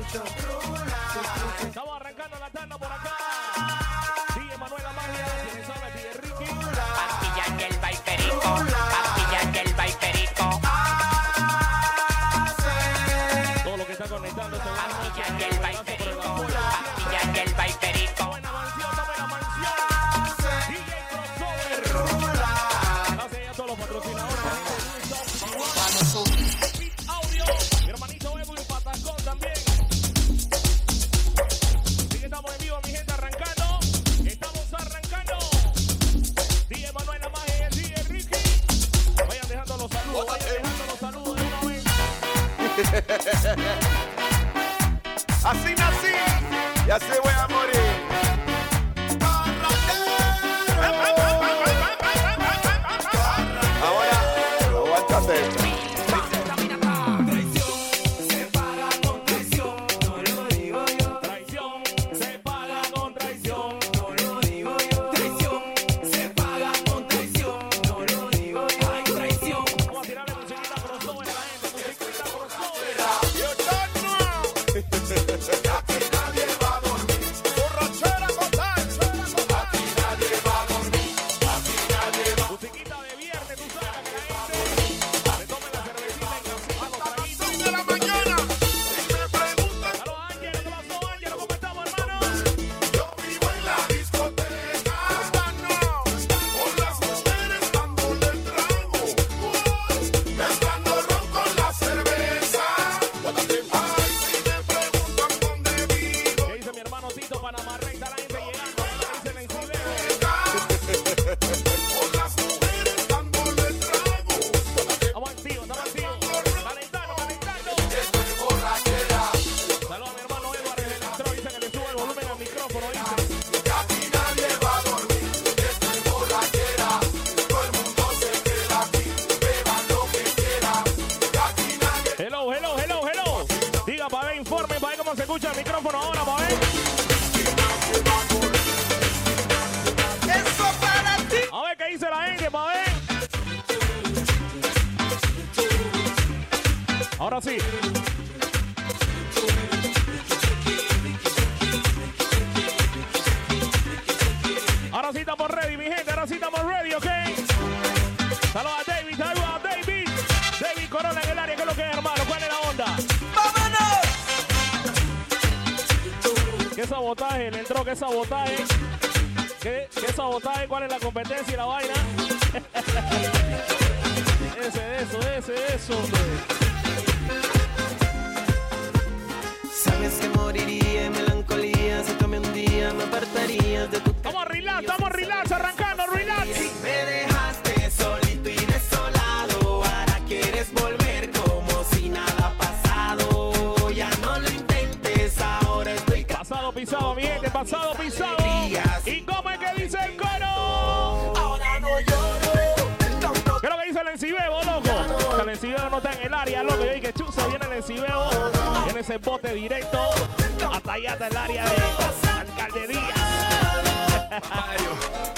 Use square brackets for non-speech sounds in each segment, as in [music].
escucho.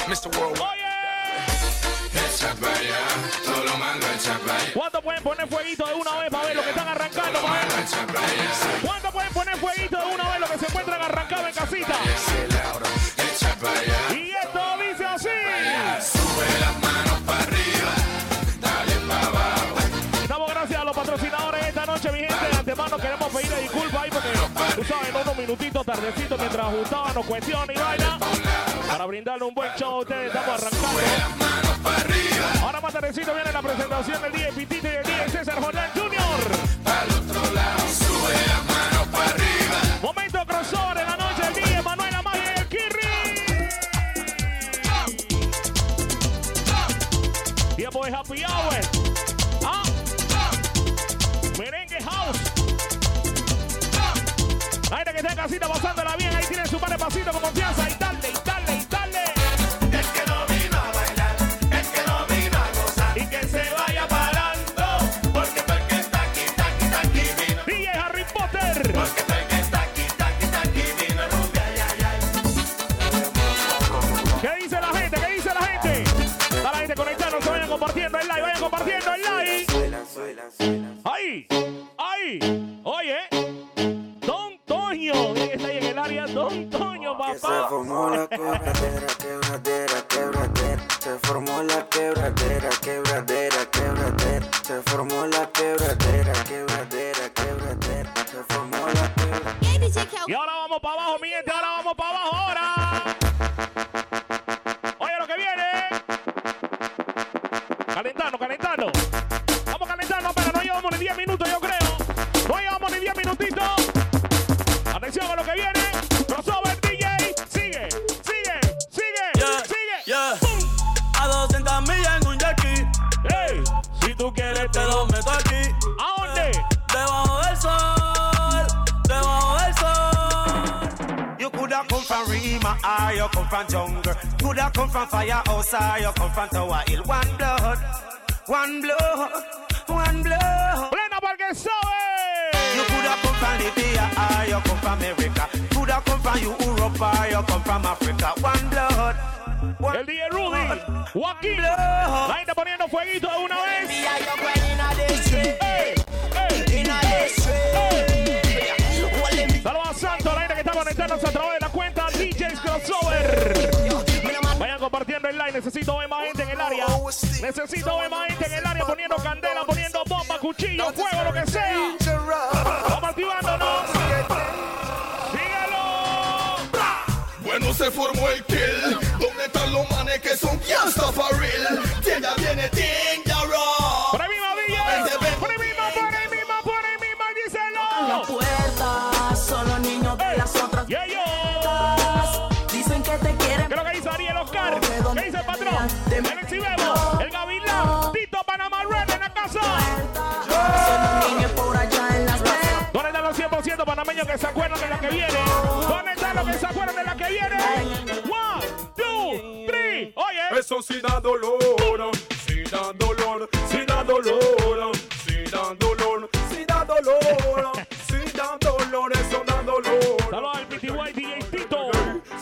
Mr. World. Oh, yeah. Echa para allá, todo lo echa ¿Cuánto pueden poner fueguito de una vez para ver lo que están arrancando? ¿Cuánto pueden poner fueguito de una vez lo que se encuentran arrancado en casita? minutito tardecito mientras ajustábamos cuestión y baila. Para brindarle un buen show a ustedes, estamos arrancando. Ahora más tardecito viene la presentación del día Pitito y del día César Jordan Jr. Al otro lado, sube la mano para arriba. Momento crossover en la noche del día, Manuel Amaya y el Kirri. Tiempo de Happy Hour. que está en casita pasándola bien. Ahí tiene su par de pasitos con confianza. From jungle. Coulda come from firehouse or you come from Tower Hill. One blood, one blood, one blood. Plena para el que You sabe. coulda come from Libya or you come from America. Coulda come from Europe or you come from Africa. One blood, one El DJ Rudy, Joaquín. La gente poniendo fueguito de una vez. Saludos a Santo, la gente que está conectándose a través Crossover. Vayan compartiendo el live. Necesito ver más gente en el área. Necesito ver más gente en el área poniendo candela, poniendo bomba, cuchillo, fuego, lo que sea. Vamos activándonos. Síguelo. Bueno, se formó el kill. ¿Dónde están los manes que son gangsta panameños que se acuerdan de la que viene? ¿Dónde están los que se acuerdan de la que viene? One, two, three. Oye. Eso sí da dolor, sí da dolor, sí da dolor, sí da dolor, sí da dolor, sí da dolor, eso da dolor. Saludos al PTY DJ Tito.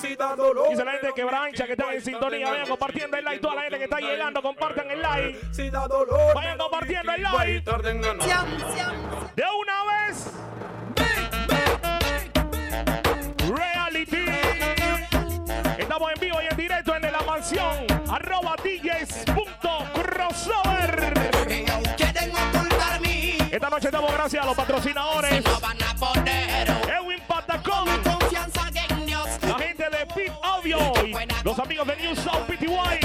Sí da dolor. Dice la gente de quebrancha que está en sintonía. Vayan compartiendo el live. Toda la gente que está llegando, compartan el live. Sí da dolor. Vayan compartiendo el ganar. De una vez. Estamos en vivo y en directo en la mansión. Arroba DJs.crossover. Esta noche estamos gracias a los patrocinadores. Edwin Patacón. En. La gente de Pit Audio. Y los amigos de New South PTY.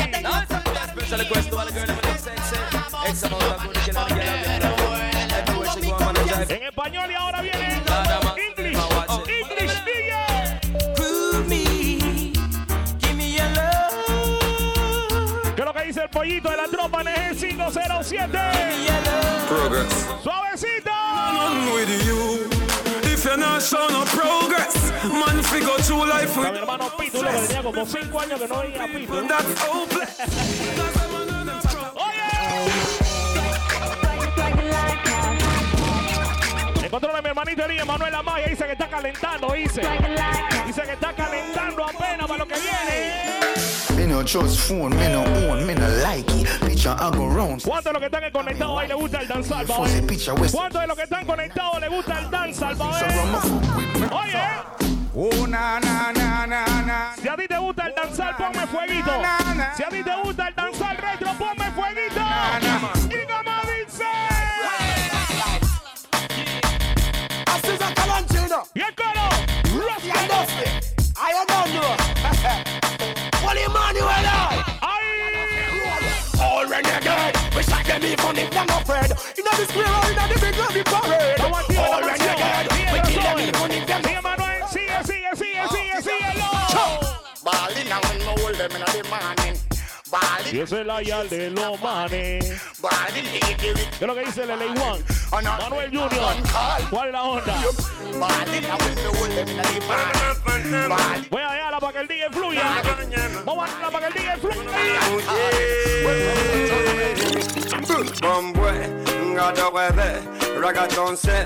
Special request to all the pollito de la tropa NG 507? Progress. Suavecito. with you. If you're not showing no progress, man, figure through life A mi hermano Pito, uno que tenía como 5 años que no veía a Pito. that's hopeless. Encontró a mi hermanito Elías Manuel Amaya. Dice que está calentando, dice. Dice que está calentando apenas para lo que viene. No trust phone, me no own, me no like it. Picture I go round. ¿Cuántos de los que están conectados ahí le gusta el danzal, pa'. ¿Cuántos de los que están conectados le gusta el danzal, pa'. Oye, Oh na na na na na. si a ti te gusta el danzal, ponme fueguito. Si a ti te gusta el danzal retro, ponme fueguito. Y como dice. Y el coro. Rasta. Uh. Ay. All renegade, we shot them even if they're not afraid. Inna the square or inna the big lobby parade. Ballin', Y esa es la yal de los manes. ballin', hit it with ¿Qué es lo que dice el LA One? Manuel Junior. ¿Cuál es la onda? Ballin' and when me hold them in the morning. Ballin'. Voy a dejarla para que el día fluya. Vamos a dejarla para que el día fluya. Bombwe, ngada webe, ragaton se,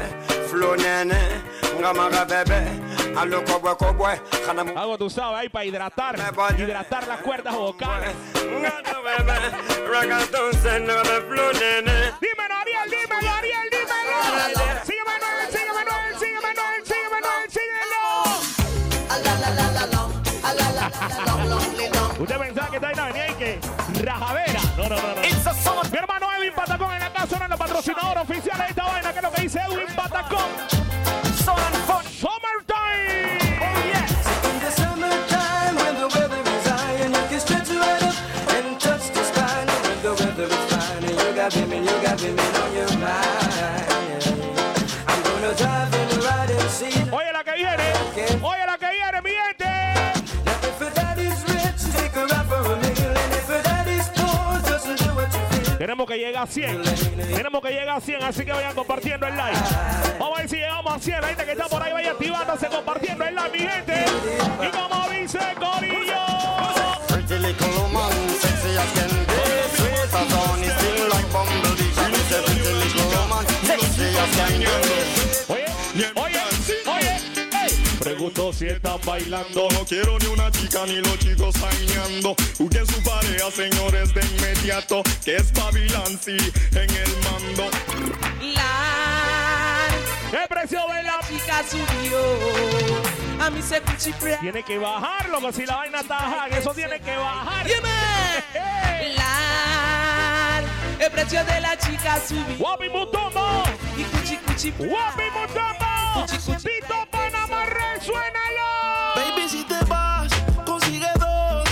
flow nene, ngamaga bebe, kobwe, khana mu. Algo tú sabes ahí para hidratar. Hidratar las cuerdas vocales. Dímelo, Ariel, dímelo, Ariel, dímelo. Sigue Manuel, sigue Manuel, sigue Manuel, sigue Manuel, síguelo. Usted pensaba que está ahí, no, venía ahí que rajadera. No, no, no, no. Mi hermano Edwin Patacón en la casa, uno de los patrocinadores oficiales de esta vaina, que es lo que dice Edwin Patacón. Tenemos que llegar a 100. Tenemos que llegar a 100, así que vayan compartiendo el like. Vamos a ver si llegamos a 100. La gente que está por ahí vaya activándose, compartiendo el like, mi gente. Y como dice Corillo. Ey. Pregunto si están bailando. No quiero ni una chica ni los chicos sañando. Busquen su pareja, señores, de inmediato. Que es Babilanci en el mando. La ¿Qué precio de la chica subió. A mí se. Tiene que bajarlo, que si la vaina está eso tiene que bajar. Ey. La el precio de la chica subió. Guapi Mutombo, Y cuchi cuchi Guapi Mutombo, resuénalo. Baby, si te vas, consigue dos.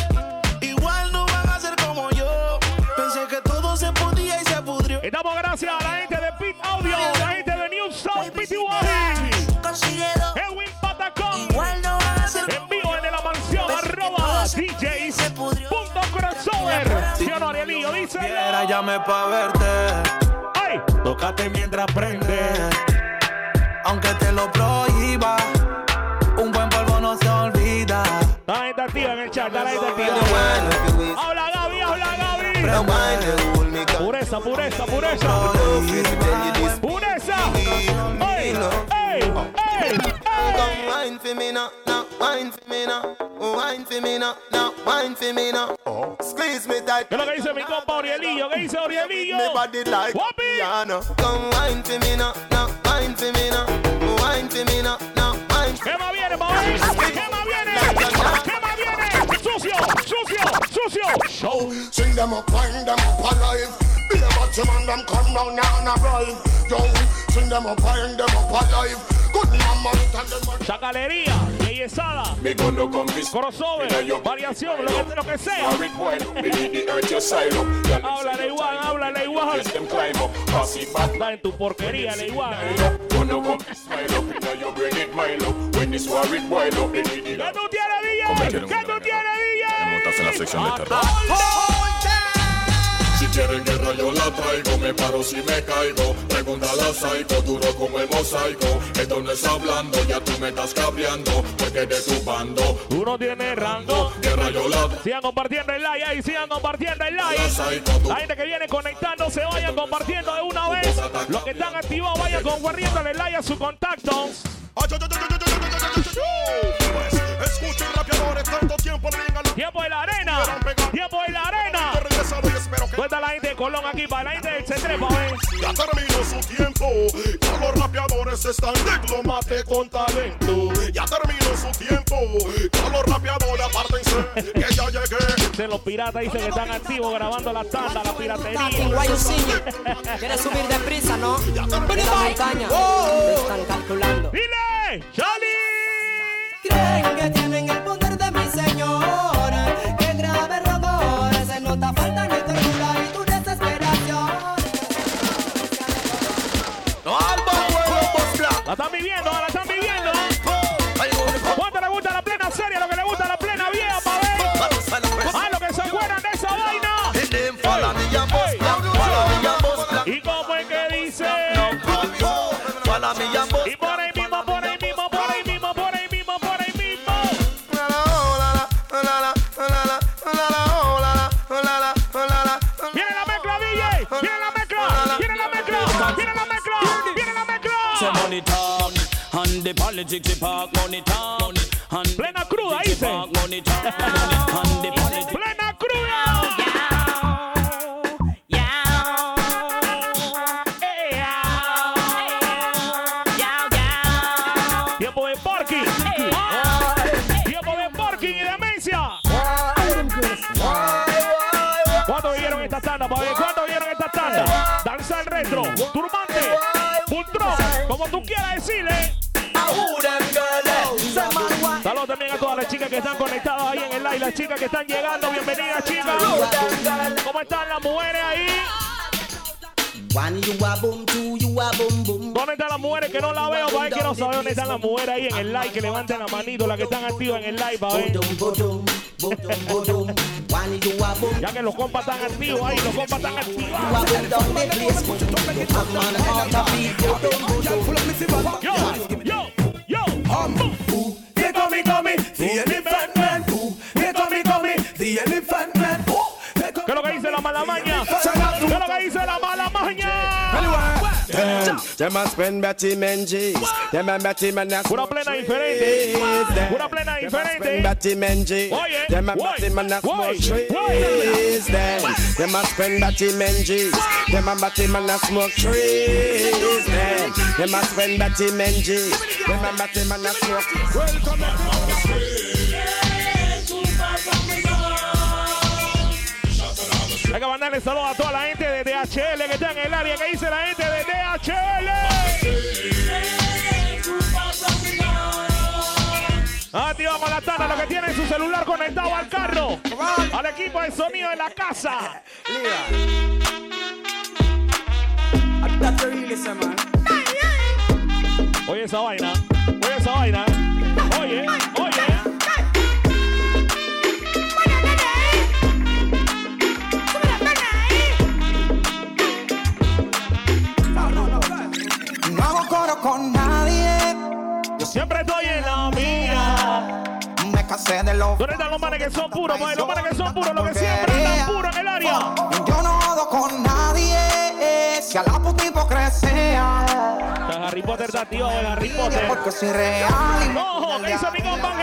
Igual no van a ser como yo. Pensé que todo se podía y se pudrió. Y damos gracias a la gente de Pit Audio, la gente de New Sound PTY, Consigue dos. Edwin Patacón, Igual no van a ser en vivo desde la mansión, arroba DJs, punto crossover. ¿Sí o no, Arielillo? Dice. Quiera, llame pa' verte. ¡Ay! Tócate mientras prende. Pureza, pureza, pureza. Pureza. ¡Ey! ¡Ey! ¡Ey! ¡Ey! Wine for me now, now wine for me now, wine for me now, now wine for me now. Squeeze me tight. ¿Qué lo que dice mi compa Orielillo? ¿Qué dice Orielillo? Me body like piano. Come wine for me now, now wine for me now, wine for me now, now wine. ¿Qué más viene? ¿Qué más viene? ¡Sucio! ¡Sucio! Show. Sing them up, wind them up alive. Be a batty man, them come down now and arrive. Yo, sing them up, wind them up alive. Chacalería, this crossover, variación, lo que, lo que sea. Háblale igual, háblale igual. Está en tu porquería, le igual. ¿Qué tú tienes, DJ? ¿Qué tú tienes, DJ? Montas en la sección de quieren guerra yo la traigo, me paro si me caigo. Pregúntale a Psycho, duro como el mosaico. Esto no es hablando, ya tú me estás cabreando. Porque de tu bando, Tú no tienes rango. guerra yo la Sigan compartiendo el like ahí, sigan compartiendo el like. la gente que viene conectándose, vayan compartiendo de una vez. Los que están activados, vayan compartiéndole like a su contacto. Pues, escuchen tiempo en la arena. Tiempo en la arena. regresado y espero que ¿Dónde está la gente de Colón aquí? Para la gente del Centrepa, ¿eh? ya terminó su tiempo. Ya los rapeadores están diplomate con talento. Ya terminó su tiempo. Ya los rapeadores apártense que ya llegué. De los piratas dicen que están activos grabando la tanda, la piratería. ¿Quieres subir deprisa, no? En la montaña. Te están calculando. ¡Dile! ¡Charlie! Creen que tienen el poder viviendo, la están viviendo. ¿Cuánto le gusta la plena serie? Lo que le gusta la plena vieja, pa' ver. Ah, lo que se acuerdan de esa vaina. Boss black. ¿Y cómo es que dice? Y por ahí mismo, por ahí mismo, por ahí mismo, por ahí mismo, por ahí mismo. Viene la mezcla, DJ. Viene la mezcla. Viene la mezcla. Viene la mezcla. Viene la mezcla. money talk and the politics we park money talk and Plena cruda, dice. park money talk and the politics Plena cruda. Tiempo de parking. Tiempo de parking y demencia. ¿Cuánto vieron esta tanda, pa' ver? ¿Cuánto vieron esta tanda? Danza al retro, turbante, pultrón, como tú quieras decirle. Chicas que están llegando, bienvenidas chicas. ¿Cómo están las mujeres ahí? A a. ¿Dónde están las mujeres que no la veo? Para ver, quiero saber dónde están las mujeres ahí en el live, que levanten la manito, las que están activas en el live, para ver. A. Ya que los compas están activos ahí, los compas están a boom. Yo, yo, yo. Come me, come me, the elephant man. The elephant man. Ooh, here come ¿Qué es lo que dice la mala maña? ¿Qué es lo que dice la mala maña? Them, them a spend Betty Menzies. Them a Betty man a Una smoke plena trees. diferente. Una plena them a diferente. spend Betty Menzies. Oye, Them a oye, Betty man a smoke trees. oye. Them, them a spend Betty Menzies. Them a Betty man a smoke trees. Them, them a spend Betty Menzies. Them a Betty man a smoke. Welcome Hay que mandarle saludos a toda la gente de DHL que está en el área. que dice la gente de DHL? Activa con la tana, lo que tiene su celular conectado al carro. Al equipo de sonido de la casa. Oye esa vaina. Oye esa vaina. Oye, siempre estoy en la mía. Me casé de los. ¿Dónde están los manes que son puros, pues? Los manes que son puros, los que siempre andan puros en el área. Yo no jodo con nadie. Si a la puta hipocresía. Harry Potter está tío, Harry Potter. Porque soy real. Ojo, ¿qué dice mi compa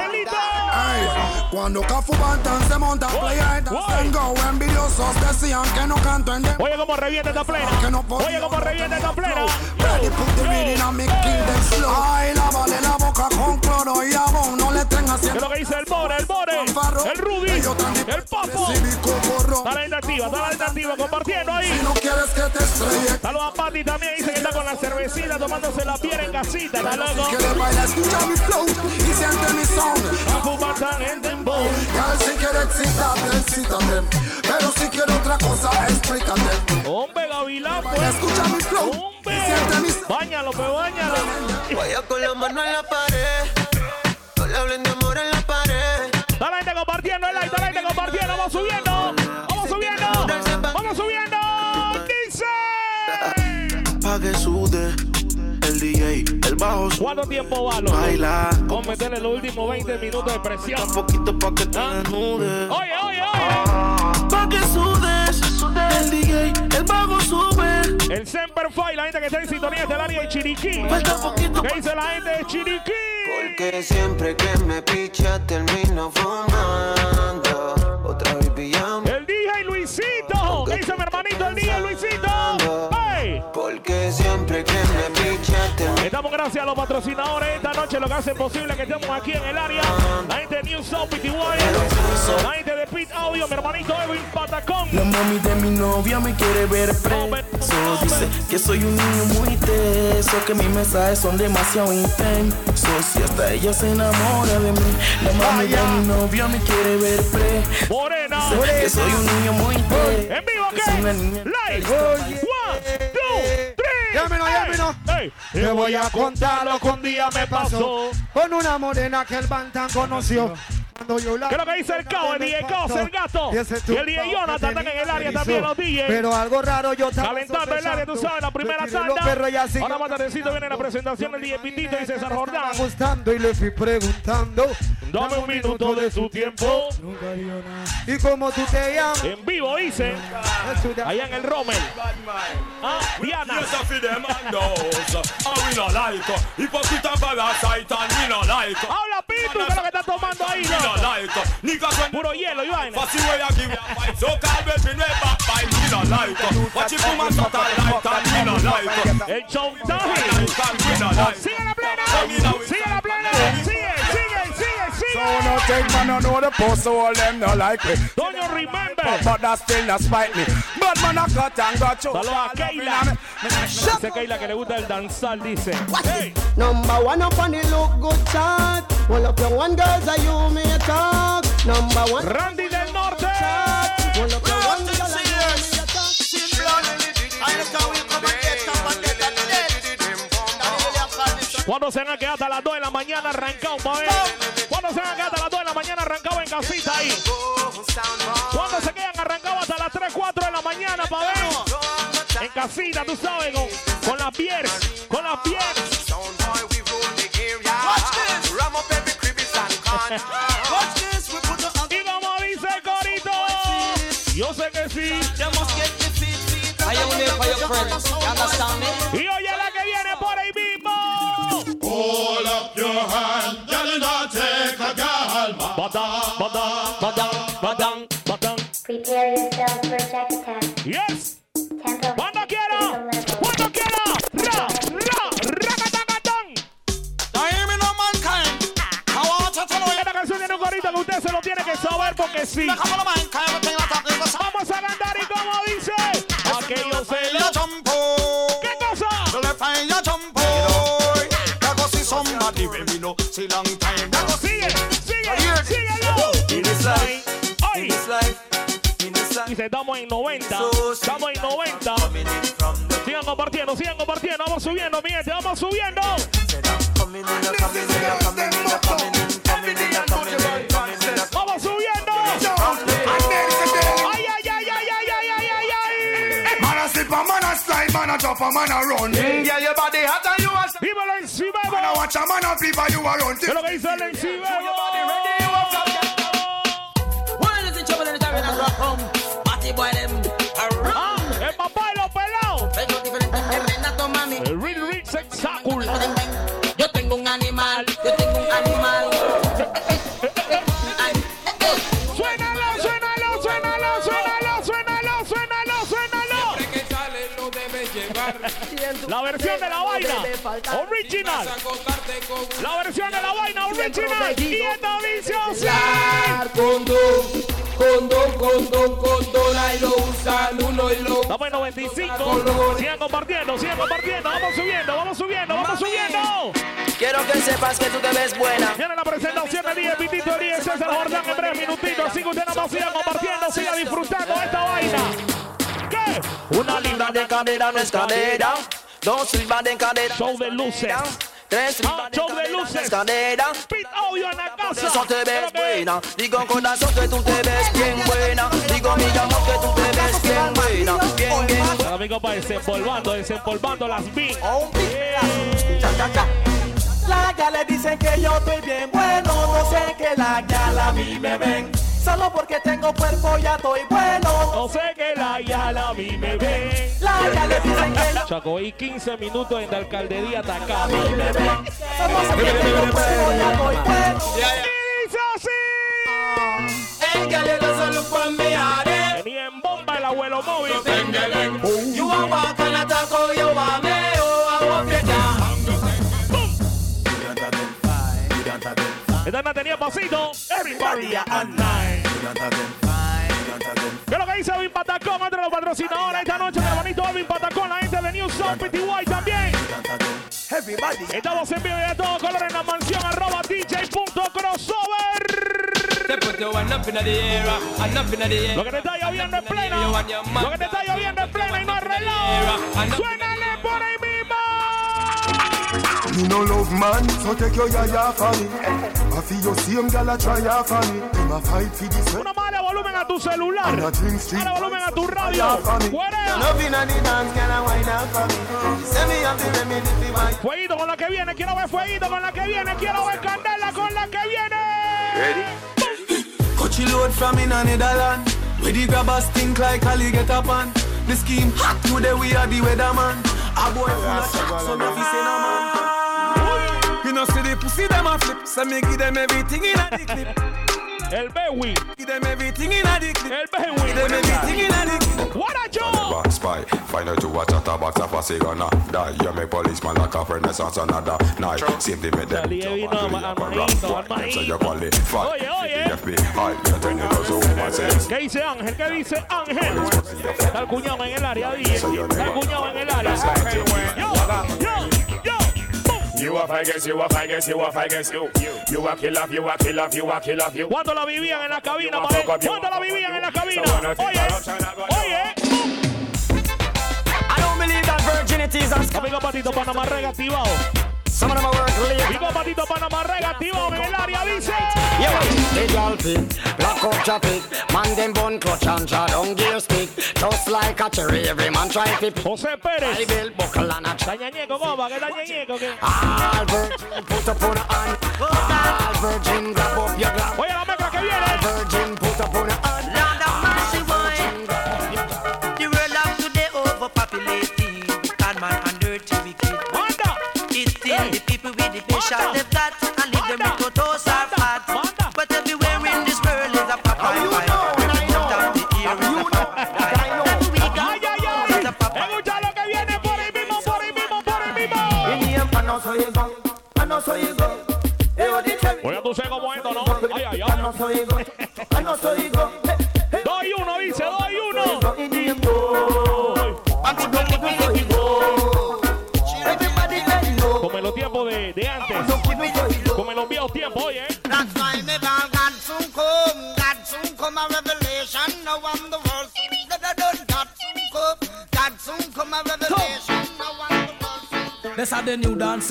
Ey, cuando Cafu Bantan se monta a playa en go envidiosos decían que no canto en Oye, cómo revienta esta plena. Oye, cómo revienta esta plena. Ready, put the reading and me kill them slow. Ay, lávale la boca con cloro y jabón, no le tengas ¿Qué es lo que dice el More, el El Rudy, el Papo? Está la activa, está la activa compartiendo ahí. Si no quieres que te estrelle, Saludos a Pati también, dice que está con la cervecita tomándose la piel en casita, ¿está loco? que le baila, escucha mi flow y siente mi si quiere excitarte, excítate. Pero si quiere otra cosa, explícate. Hombre, Gavilán, pues. escucha mi flow Hombre. y siente mi sound. Báñalo, pues, báñalo. Vaya con la mano en la pared. DJ, el bajo su- ¿Cuánto tiempo va, loco? baila. Vamos a meterle los últimos 20 minutos de presión. Un poquito pa' que te desnude. Oye, oye, oye. Pa' que sudes el DJ, el bajo sube. El Semper Fi, la gente que está en sintonía del área de Chiriquí. Falta poquito ¿Qué dice la gente de Chiriquí? Porque siempre que me picha termino fumando. Otra vez pillando. El DJ Luisito. ¿Qué dice mi hermanito, el DJ Luisito? ¡Hey! Porque siempre que me picha termino gracias a los patrocinadores esta noche, lo que hace posible que estemos aquí en el área. La gente de New South PTY, la gente de Pit Audio, mi hermanito Edwin Patacón. La mami de mi novia me quiere ver preso. Dice que soy un niño muy teso, que mis mensajes son demasiado intensos. Y hasta ella se enamora de mí. La mami de mi novia me quiere ver preso. Morena. Dice que soy un niño muy teso. ¿En vivo que soy una qué? Live. One, two, three. Llámenos, llámenos. Hey. Te voy a contar lo que un día me pasó. Con una morena que el Bantan conoció. Cuando yo la ¿Qué es lo que dice el Cao? El DJ Caos, el gato. Y el DJ Jonathan están en el área también, los DJs. Pero algo raro yo estaba Calentando el área, tú sabes, la primera tanda. Ahora más tardecito viene la presentación del DJ Pitito y César Jordán. gustando y le fui preguntando. Dame un minuto de su tiempo. ¿Y cómo tú te llamas? En vivo dice, allá en el Rommel. Ah, Diana. Habla Pitu, ¿qué es lo que está tomando ahí? no no? like uh, niggas when Puro hielo y vaina. Fussy way I give you a fight So call baby no backbite We no like uh, Watch it from a satellite and we no like uh, El chantaje. like and we no like Sigue la plena. Come in now, Sigue la plena. So sigue. no take man, no know the post, so all them no like me. Doño Remember. But, but that still not spite me. But man, I cut and got you. Saludos a Keila. Dice Keila que le gusta el danzar, dice. Hey. Number one up on the look good chart. Well up your one girls are you may talk. Number one. Randy del Norte. ¿Cuándo se van a quedar hasta las 2 de la mañana arrancado, pa' ver? ¿Cuándo se van a quedar hasta las 2 de la mañana arrancado en casita ahí? ¿Cuándo se quedan arrancados hasta las 3, 4 de la mañana, pa' ver? En casita, tú sabes, con, con las piernas, con las piernas. [laughs] Y como dice el corito, yo sé que sí. Are you there for your friends? You understand me? Y oye la Hold up your hand, girl, and I'll take a girl. Badang, badang, badang, badang, badang. Prepare yourself for attack attack. Yes. Tempo. Cuando quiera, cuando quiera. Ra, ra, racatagatán. Esta canción tiene un que usted se lo tiene que saber porque sí. Vamos pussy long time. Now go sing it. In this life, in this life. Dice, estamos en 90, estamos en 90. Sigan compartiendo, sigan compartiendo, vamos subiendo, mi gente, vamos subiendo. Man a drop a man a run. Mm, yeah, your body hot and you a. People like survival. Man a watch a man a flip and you a run. Hello guys, like. Your body ready, you a flop. One is in trouble and the time in a. Party boy them a run. Eh, papá lo pelao. Real rich and. La versión de la vaina original. La versión de la vaina original. Y esta visión condón, condón, condón, condón, ahí lo usan uno y lo Estamos en 95. Sigan compartiendo, sigan compartiendo. Vamos subiendo, vamos subiendo, vamos subiendo. Quiero que sepas que tú te ves buena. Viene la presentación de DJ Pitito Díez, César Jordán en breves minutitos. Así que usted nada más siga compartiendo, siga disfrutando de esta vaina. ¿Qué? Una libra de cadera no es cadera. Dos de cadera. Show de luces. Tres Ah, de show de no luces. es cadera. Pit audio en la Por casa. eso te ¿Qué es ves buena. Digo corazón que tú te ves bien buena. Digo mi amor que tú te ves bien buena. Bien, bien buena. Para mi compa, desempolvando, desempolvando las beats. La ya le dicen que yo estoy bien bueno, no sé que la ya a mí me ven. Solo porque tengo cuerpo ya estoy bueno. No sé que la yala a mí me ven. La ya le dicen que yo Chaco, y 15 minutos en la alcaldía Atacama. me ven. Solo porque tengo cuerpo ya estoy bueno. Y dice así. El gal doesn't look from me hard. Venía en bomba el abuelo móvil. You a Esta no tenía pasito. Everybody online. ¿Qué es lo que dice Alvin Patacón? Entre los patrocinadores esta noche, mi hermanito Alvin Patacón, la gente de New South PTY también. Estamos en vivo y a todo color en la mansión arroba DJ.crossover. Lo que te está lloviendo en plena. Lo que te está lloviendo en plena y no arreglado. Suénale por ahí. Me no love man, so take your yaya for me. I feel your same gal a try ya for me. Them a fight for this. Una mala volumen a tu celular. And a. Dale volumen a tu radio. Fuera. Love in the dance, girl, wine for me. Say me have the remedy for my Fueguito con la que viene, quiero ver fueguito con la que viene, quiero ver candela con la que viene. Coachy load from in a Netherland. Where the grabbers think like Ali get up on. The scheme hot today we are the weatherman. A boy full of chat, so me fi say no man. You know see the pussy them a flip, so me give them everything in a the clip. El Bewi. Give them everything in a the clip. El Bewi. Give them everything in a the clip. What a job. Back spy, find out to watch a tabac a fussy gonna die. You make policeman like a renaissance another night. Same thing with them. Salí de vino Jump a and do it Armadito, up and rock. Them say you Armadito. qualify. Oye, oye. FBI, you turn it as a woman says. ¿Qué dice Ángel? ¿Qué dice Ángel? Está el cuñado en el área, DJ. Está el cuñado en el área. Yo, yo, yo. You a guess, you a guess, you a guess, you. You a kill off, you a kill off, you a kill off, you. ¿Cuánto la vivían en la cabina, madre? ¿Cuánto la vivían en la cabina? Oye, oye. I don't believe that virginity is a scam. Amigo Patito Panamá Rega activado. Some of them a work late. Vivo Patito Panamarrega, activo en el área, dice. Yeah, the girl fit, black out traffic. Man them bun clutch and jaw down gear stick. Just like a cherry, every man try to pick. José Pérez. I build buckle and a Está ñeñeco, compa, que está ñeñeco, que. All virgin, put up on a hand. All virgin, grab up your glove. Oye la mezcla que viene. All virgin, put up on a hand. Lord have mercy, boy. The world of today overpopulated. Bad man and dirty wicked. With the patience they've got and leave them with no toes or fat. But everywhere in this world is a pop How you fight. know? Every foot of the ear is a pop fight. Every week Ay, ay, ay. Escucha lo que viene por ahí mismo, por ahí mismo, por ahí mismo. Oye, tú sé cómo es esto, ¿no? Ay, ay, ay. Dos y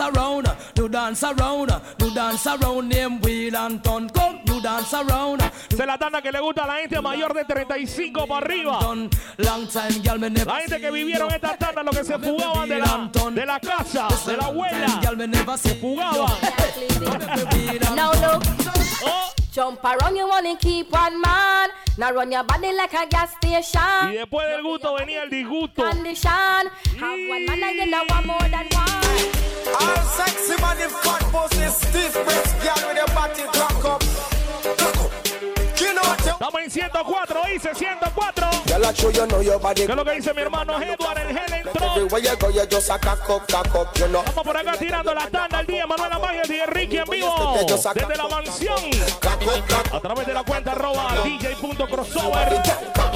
around, new dance around, new dance around. Name Wheel and Ton. Come, dance around. Se la tanda que le gusta a la gente mayor de 35 para arriba. Long time, girl, me never La gente que vivieron esta tanda, los que se fugaban de la, de la casa, de la abuela. Se fugaban. Now look, Oh. jump around, you wanna keep one man. Now run your body like a gas Y station. después del gusto venía el disgusto. Condition, have one man and you know want more than one. All sexy body, fat pussy, stiff breast, girl with your body crack up. Estamos en 104, dice 104. Girl, I show you know your body. ¿Qué es lo que dice mi hermano Edward el you know. Estamos por acá tirando la tanda al día. Manuel Amaya y Enrique en vivo. Desde la mansión. A través de la cuenta arroba DJ.crossover.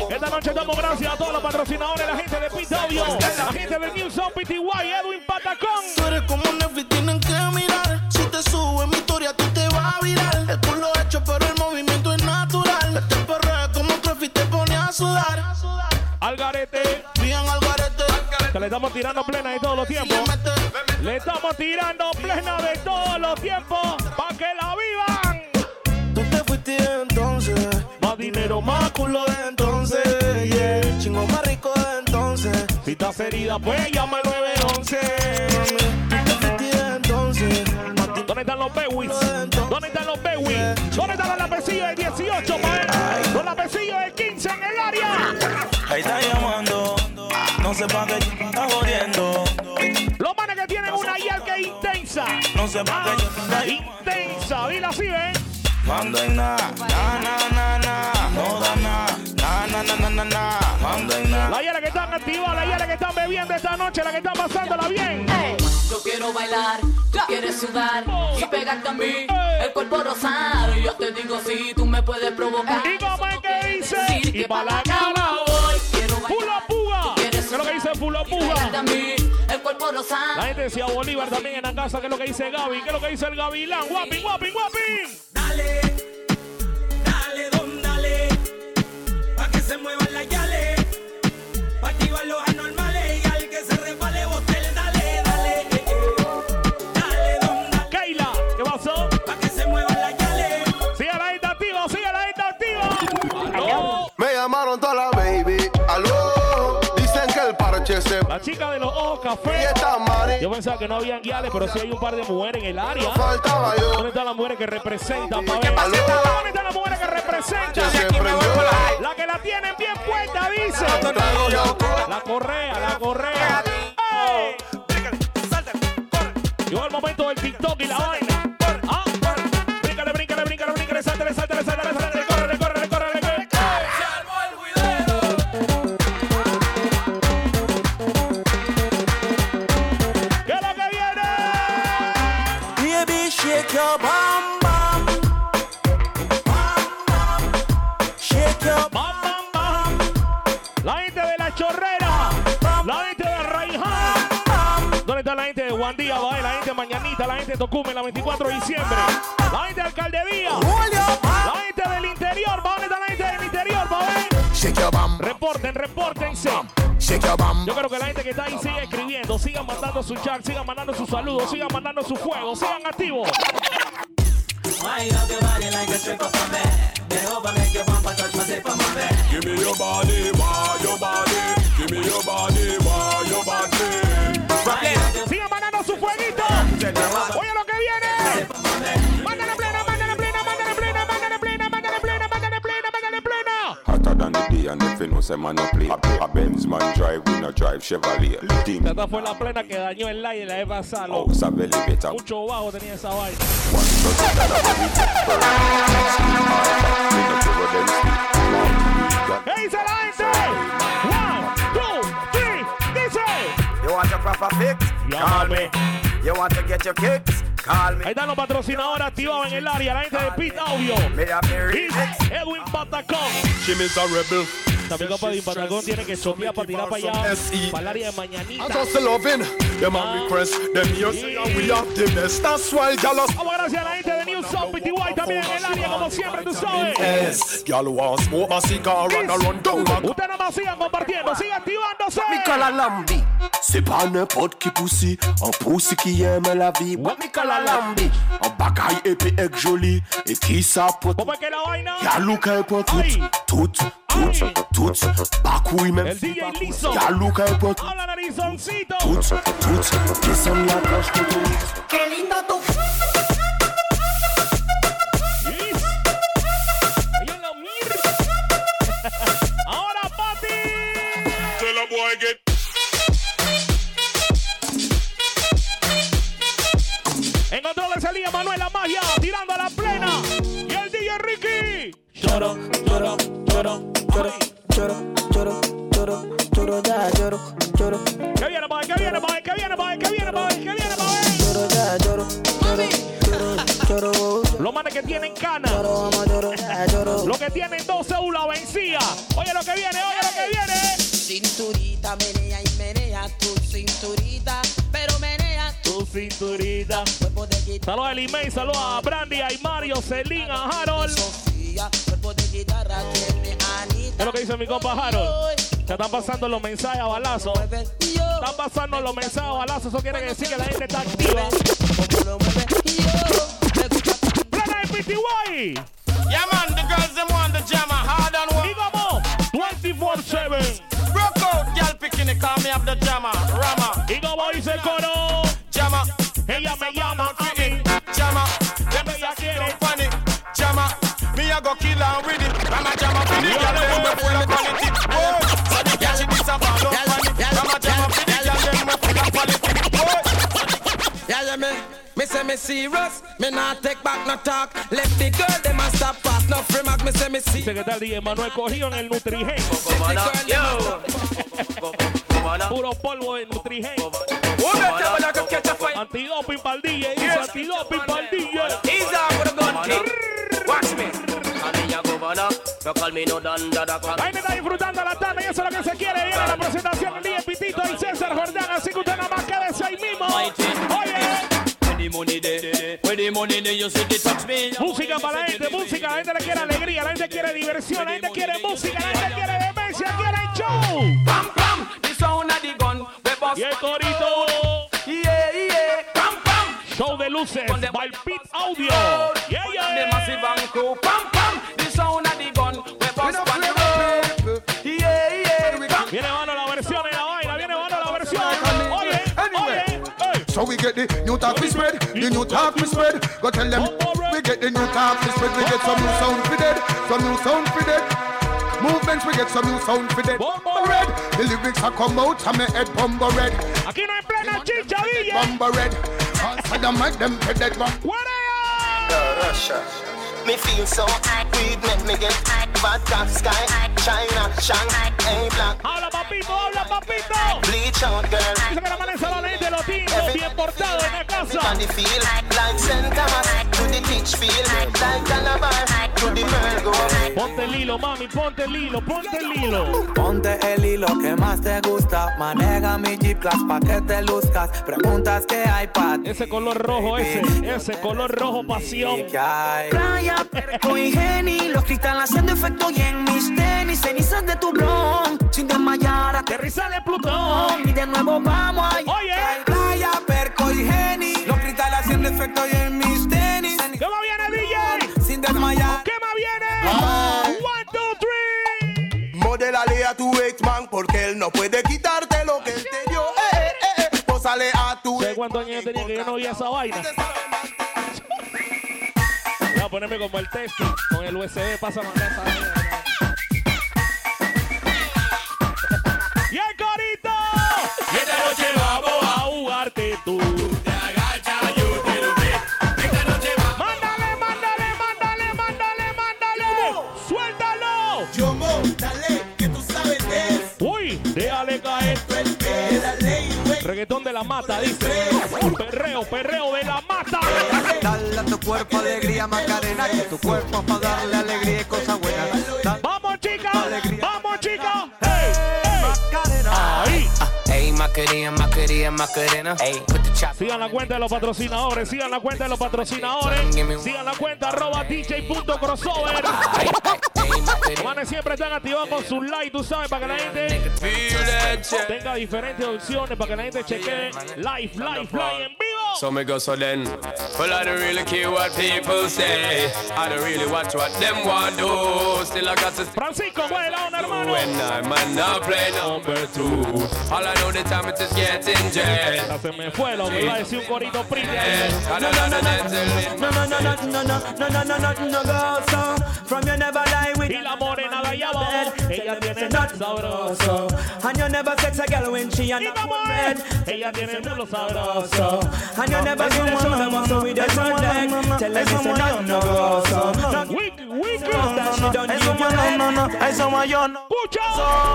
Esta noche damos gracias a todos los patrocinadores, la gente de PW, la gente de New Zone PTY, Edwin Patacón. Tú eres como Netflix, tienen que mirar. Si te subo en mi historia, tú te vas a virar. El culo hecho, pero el movimiento le estamos tirando plena de todos los tiempos. Le estamos tirando plena de todos los tiempos. para que la vivan. Tú te fuiste entonces. Más dinero, más culo de entonces. Yeah. Chingo más rico de entonces. Si estás herida, pues llama al 911. Tú te fuiste entonces. ¿Dónde están los Bewis? ¿Dónde están los Bewis? ¿Dónde están los lapecillos de 18, pae? No sé pa' qué está jodiendo. Los manes que tienen una hiel que es intensa. No sé pa' qué Ah, intensa. Dile así, ¿ven? Mando en na, na, na, na, na. No da na, na, na, na, na, na. Mando en na. La hiela que están activadas, la hiela que están bebiendo esta noche, la que están pasándola bien. Yo quiero bailar, tú quieres sudar y pegarte a mí, el cuerpo rosar. Yo te digo si tú me puedes provocar. ¿Y cómo es que dice? Y que pa' pa' la La gente decía Bolívar también en la casa, ¿qué es lo que dice Gaby? ¿Qué es lo que dice el Gavilán? ¡Guapin, guapin, guapin! Dale, dale, don, dale. Pa' que se muevan las yales. Pa' activar los chica de los ojos café. Yo pensaba que no habían guiales, pero sí hay un par de mujeres en el área. ¿Dónde están las mujeres que representan? pa' ver? Aló. ¿Dónde están las mujeres que representan? La que la tienen bien puesta, dice. La correa, la correa. ¡Ey! Llegó el momento del TikTok y la vaina. La gente de Tocumen, la 24 de diciembre. La gente de Alcaldía. La gente del interior. ¿Dónde está la gente del interior, bam. Reporten, repórtense. Yo creo que la gente que está ahí sigue escribiendo, sigan mandando su chat, sigan mandando sus saludos, sigan mandando su fuego, sigan activos. Wind up your body like a stripper for me. Bend over, make your bumper touch my zipper, my man. Give me your body, why your body? Give me your body, why your body? Sigan mandando su fueguito. Oye lo man no play A, a Benz man drive, we no drive Chevrolet Team Esta fue la plena que dañó el live la vez pasada. better Mucho bajo tenía esa vaina. ¿Qué dice la gente? One, two, three, dice. You want your proper fix? Call me. You want to get your kicks? Call me. Ahí están los patrocinadores activados en el área, la gente de Pit Audio. Edwin Patacón. Jimmy's a rebel. También compa de Patacón tiene que choquear para tirar para allá, para el área de I mañanita. just loving them and ah. request them here say we have the best. That's why y'all Vamos gracias a la gente de New South PTY también en el área, como siempre, tú sabes. Y'all want smoke a cigar and a run down a Ustedes nada más sigan compartiendo, sigan activándose. Nicolas Lambi. C'est pas n'importe qui poussi, un poussi qui aime la vie. What me call a lambi? Un bagaille épais et joli, et qui ça pour ¿Cómo que la vaina? Y'a look un peu tout, tout, tout, tout, Bakouille même El DJ Liso. Y'a look un peu tout, Habla narizoncito. tout, tout, Descend la cloche tout, tout. Qué lindo tu Lloro, lloro, lloro, lloro, lloro, lloro, lloro, lloro, ya lloro, lloro, Que viene, boy, que viene, boy, que viene, boy, que viene, boy, que viene, boy. lloro, ya lloro, lloro, lloro, lloro, Los manes que tienen cana. lloro, vamos, lloro, ya lloro. Los que tienen dos células vencidas. Oye lo que viene, oye lo que viene. Cinturita, menea y menea tu cinturita, pero menea Tu cinturita. Saludos a Elimei, saludos a Brandy, a Mario, Celín, a Harold. Cuerpo de guitarra tiene Anita. Es lo que dice mi compa Harold. Se están pasando los mensajes a balazo. Están pasando los mensajes a balazo. Eso quiere decir que la gente está activa. Plena de PTY. Yeah, man, the girls them want the jammer, hard and one. Digamos, 24-7. Broke out, girl picking it, call me up the jammer, rama. Y como dice el coro, Jammer, ella me llama serious, me not take back no talk. Let the girl them a stop fast, no free mark. Me say me que está el DJ Manuel cogido en el Nutrigen. Yo. Puro polvo de Nutrigen. Me? Antidoping para el DJ. Antidoping para el DJ. He's out with a gun. Watch me. Ahí me está disfrutando la tarde y eso es lo que se quiere. Viene la presentación del DJ Pitito y César Jordán. Así que usted nada más quédese ahí mismo. Oye, money there, where the money there, you see the touch me. música para la gente, música. La gente le quiere alegría, la gente quiere diversión, la gente quiere música, la gente quiere demencia, quiere show. Pam pam, the sound of the gun. Y el corito. Yeah yeah, pam pam. Show de luces, by Pit Audio. Yeah, yeah. So we get the new talk we spread, the new talk we spread. Go tell them we get the new talk we spread. We get some new sound for dead, some new sound for dead. Movements we get some new sound for dead. Bumbo red, the lyrics are come out and me head bumbo red. Aquí no hay plena chicha, DJ. Bumbo red, also the mic them head dead bum. What are Russia. Me feel so weed make me get vodka sky China Shanghai black Habla papito, habla papito. bleach out girl Dice que la maneja la ley de los timbos, bien portado en la casa. on the field like St. Thomas to the pitch field like Calabar to the Mergo Ponte el hilo, mami, ponte el hilo, ponte el hilo. Ponte el hilo que más te gusta. Maneja mi Jeep Class pa' que te luzcas. Preguntas que hay pa' ti. Ese color rojo, ese, ese color rojo pasión. ¿Qué hay? Playa, Perco y Geni, los cristales haciendo efecto y en mis tenis, cenizas de tu blon. Sin desmayar, aterriza de Plutón. Y de nuevo vamos a Oye. Playa, perco y Geni. Los cristales haciendo efecto y en mis tenis. ¿Qué más viene, DJ? Sin desmayar. ¿Qué más viene? One, two, three. Modelale a tu X-Man porque él no puede quitarte lo que él te dio. Eh, eh, eh. eh. Pósale a tu. ¿De cuántos años tenía que yo no esa vaina? A ponerme como el test con el USB pasa esa. ¡Y el corito! Y esta noche vamos a jugarte tú. Mándale, mándale, mándale, mándale, mándale. Suéltalo. Yo que tú sabes. Uy, déjale caer. Reggaetón de la mata, dice. Cuerpo alegría, Macarena, que tu cuerpo para darle alegría y cosas buenas. Vamos, chica. Vamos, chica. Hey, hey. Ahí. Ey, Macarena, Macarena, Macarena. Ey. Sigan la cuenta de los patrocinadores, sigan la cuenta de los patrocinadores, sigan la cuenta arroba dj.crossover. Manes siempre están activados con su like, tú sabes, para que la gente tenga diferentes opciones, para que la gente chequee live, live, live en vivo. So me go so then. Well, I don't really care what people say. I don't really watch what them want do. Still I got to Francisco, vuela, un hermano. when I'm man now play number two. All I know the time it is getting jet. Se me fue, lo que iba a decir un corito primo. No, no, no, no, No, no, no, no, no, no, no, no, no, no, no, go so. From you never lie with Y la morena de allá abajo, ella tiene sabroso. And you never sex a girl when she and not red. Ella tiene mulo sabroso. And you never the show them also with your front leg. Tell them it's a no, no, go so. Wick, wick. That she done Eso give you yo no, no, head. eso yo no.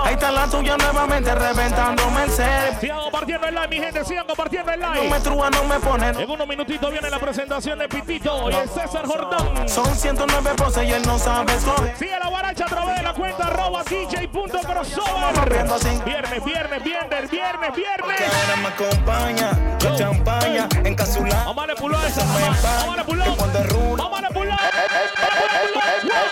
Ahí está la tuya nuevamente reventándome el cerebro. Sigan compartiendo el live, mi gente, sigan compartiendo el No me live. trúa, no me pone. En unos minutitos viene la presentación de Pitito y el César Jordán. Son 109 poses y él no sabe escoger. La guaracha a través de la cuenta arroba dj.crossover. Viernes, viernes, viernes, viernes, viernes. Ahora me acompaña la champaña encapsulada. Vamos a manipular esa. Vamos a manipular. Vamos a manipular.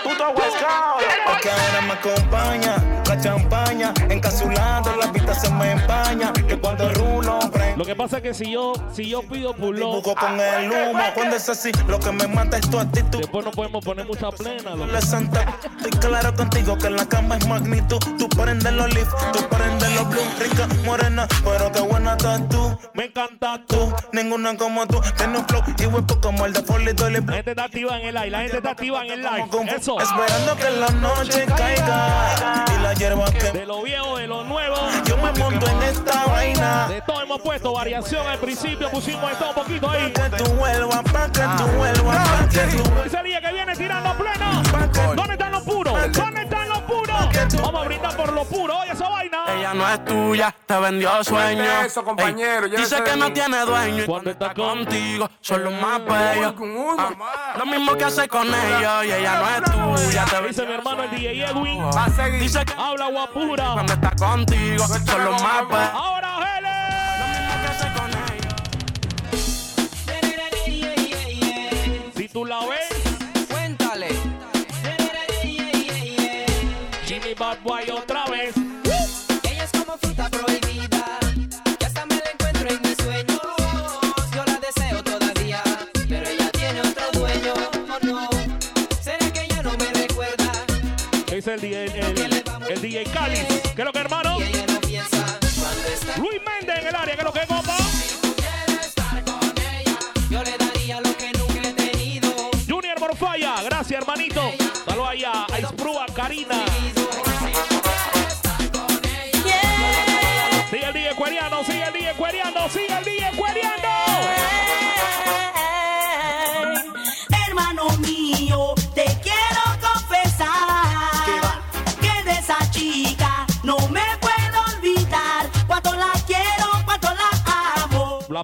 Puto Huescao. Porque ahora me acompaña la champaña encapsulada. La vista se me empaña. Que cuando rulo. Lo que pasa es que si yo, si yo pido pulón, con el humo. Cuando es así, lo que me mata es tu actitud. después no podemos poner mucha plena. La santa, estoy claro contigo que en la cama es magnitud. Tú prendes los leaf, tú prendes los blue. Rica, morena, pero qué buena estás tú. Me encanta Tú, ninguna como tú. Tiene un flow y huepo como el de Foley Dolly La gente está activa en el live, la gente está activa en el live. Eso. Esperando que la noche caiga y la hierba que De lo viejo, de lo nuevo. yo me monto en esta vaina. De todo hemos puesto variación al principio, pusimos esto un poquito ahí. Vuelvas. Ese día que viene tirando pleno. ¿Dónde están los puros? ¿Dónde están los puros? Vamos a brindar por lo puro. Oye, esa vaina. Ella no es tuya, te vendió sueño. Suelte eso, compañero, Ey, llévese dice que no tiene dueño. y Cuando está con contigo, son los más bellos. Ah, lo mismo que hace con ellos y ella no es tuya. Te Dice mi hermano el DJ Edwin. Dice que Habla guapura. cuando está contigo, son los más bellos. Ahora, Bad Boy otra vez. Ella es como fruta prohibida, que hasta me la encuentro en mis sueños. Yo la deseo todavía, pero ella tiene otro dueño. ¿O no? ¿Será que ella no me recuerda? Dice el DJ, el, el DJ Cali. ¿Qué es lo que, hermano? Y ella no piensa cuando está. Luis Méndez en el área. ¿Qué es lo que, compa? Quiero estar con ella, yo le daría lo que nunca he tenido. Junior Morfaya. Gracias, hermanito. Saludos allá a Isprúa, Karina.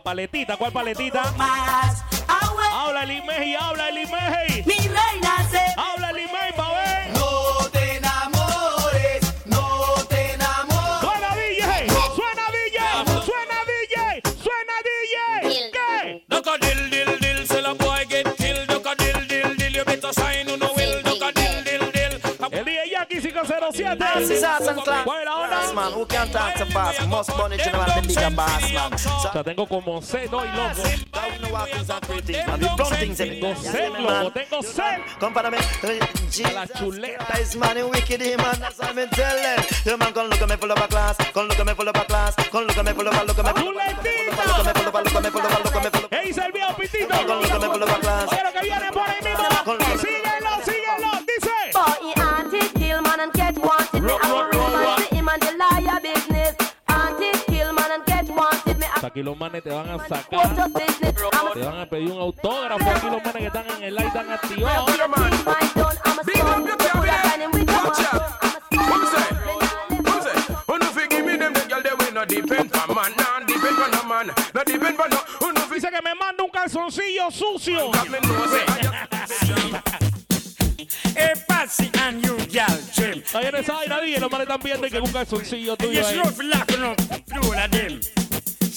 Paletita, ¿cuál paletita? Más, Habla el Imeji, habla el Imeji. mi reina se Habla el Imeji, pa' ver. No te enamores, no te enamores. Suena DJ, suena DJ, suena DJ, suena DJ. ¿Qué? Duck a dill dill dill, say a boy get killed. Duck a dill dill dill, you better sign no will. Duck a dill dill dill. El DJ Jackie 507. Así se hacen, claro. Boss man. Who can talk to boss? Must bunny general the bigger boss man. So O sea, tengo como sed hoy, loco. we know what things are great things, man. We done things every Tengo sed, loco, tengo sed. Come for me. La chuleta. This man is wicked, eh, man. That's what I'm telling them. The man come look at me full of a class. Come look at me full of a class. Come look at me full of a look at me full of a look at me full of a look at me full of a look at me full of a look at me full of a ¿Qué dice el viejo Pitito? Come look at me full of a class. Oye, lo que viene por ahí mismo. Síguelo, síguelo, dice. For he auntie kill man and get wanted. Me have a Aquí los manes te van a sacar. Te van a pedir un autógrafo. Aquí los manes que están en el live están activados. my son. I'm a son. with Who no fi give me them the girl they will not depend on man, nah depend on a man, not depend on no. Who no fi Dice que me manda un calzoncillo sucio. [laughs] Ahí en esa vaina, dije, los manes están viendo y que un calzoncillo tuyo ahí.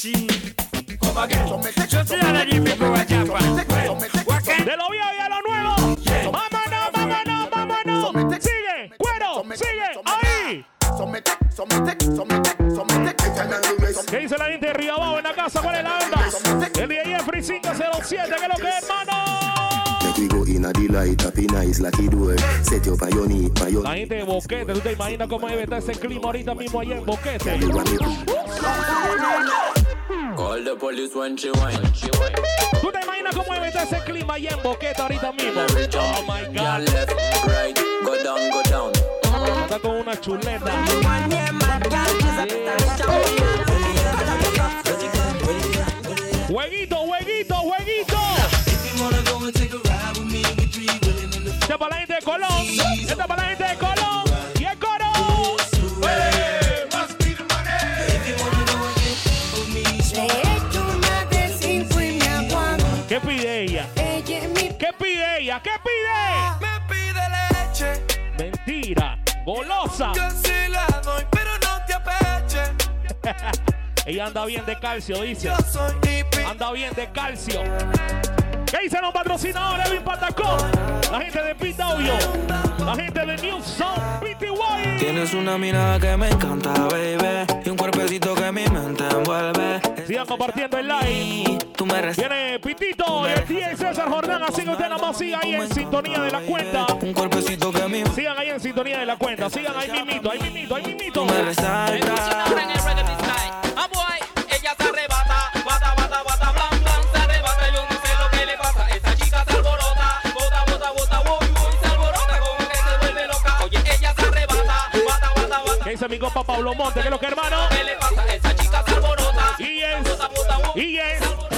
Rough locking up through all of them. See, come again. So see all of you people are Japan. What can De lo viejo y a lo nuevo. Vámonos, vámonos, vámonos. Sigue, cuero, sigue, ahí. ¿Qué dice la gente de Río Abajo en la casa? ¿Cuál es la onda? El día Jeffrey 507, ¿qué es lo que es, hermano? La gente de Boquete, ¿tú te imaginas cómo debe estar ese clima ahorita mismo allá en Boquete? Call the police when she whine. ¿Tú te imaginas cómo estar ese clima allá en Boquete ahorita mismo? Oh my Yeah, God. left, right, go down, go down. Está con una chuleta. Jueguito, jueguito, jueguito. Esta para la gente de Colón. Esta para la gente de Colón. ¿Qué pide? Me pide leche. Mentira. Golosa. Yo sí la doy, pero no te apeche. [laughs] Ella anda bien de calcio, dice. Yo soy. Anda bien de calcio. ¿Qué dicen los patrocinadores de Patacón? La gente de Pit Audio. La gente de New Sound PTY. Tienes una mirada que me encanta, baby. Y un cuerpecito que mi mente envuelve. Sigan compartiendo el live. Tú me Pitito y el DJ César Jordán. Así que usted nada más siga ahí en sintonía de la cuenta. Un cuerpecito que mi Sigan ahí en sintonía de la cuenta. Sigan ahí mimito, ahí mimito, ahí mimito. me resalta. Boy, ella se arrebata, bata, bata, bata, blan, blan, se arrebata, yo no sé lo que le pasa, esa chica se alborota, bota, bota, bota, se alborota, como que se vuelve loca, oye, ella se arrebata, bata, bata, bata, ¿Qué dice mi compa Pablo Monte? ¿Qué es lo que hermano? ¿qué le pasa? Esa chica se alborota, Y es. Y es.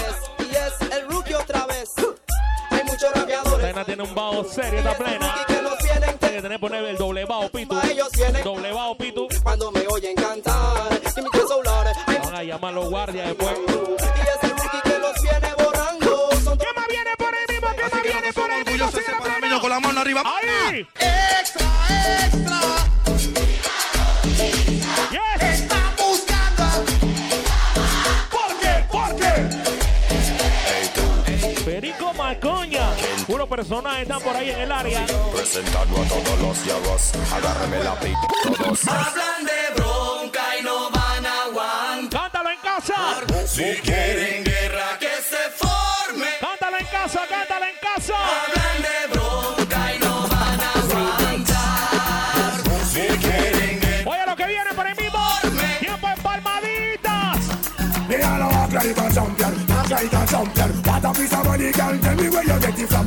Tiene un bajo serio, está plena. que nos vienen Tiene que tener poner el doble bajo pitu. Doble bajo pitu. cuando me oyen cantar. Van a llamar los guardias después. y es el rookie que los viene borrando. Son ¿Qué más viene por ahí mismo? ¿Qué más viene por ahí mismo? Sigue la plena. con la mano arriba. Ahí. Extra, extra. Unos personajes están por ahí en el área. Presentando a todos los llavos. Agárrame la. Todos. Hablan de bronca y no van a aguantar. Cántalo en casa. Si quieren guerra, que se forme. Cántalo en casa, cántalo en casa. Hablan de bronca y no van a aguantar. Si quieren guerra. Oye lo que viene por ahí mismo. Tiempo en palmaditas.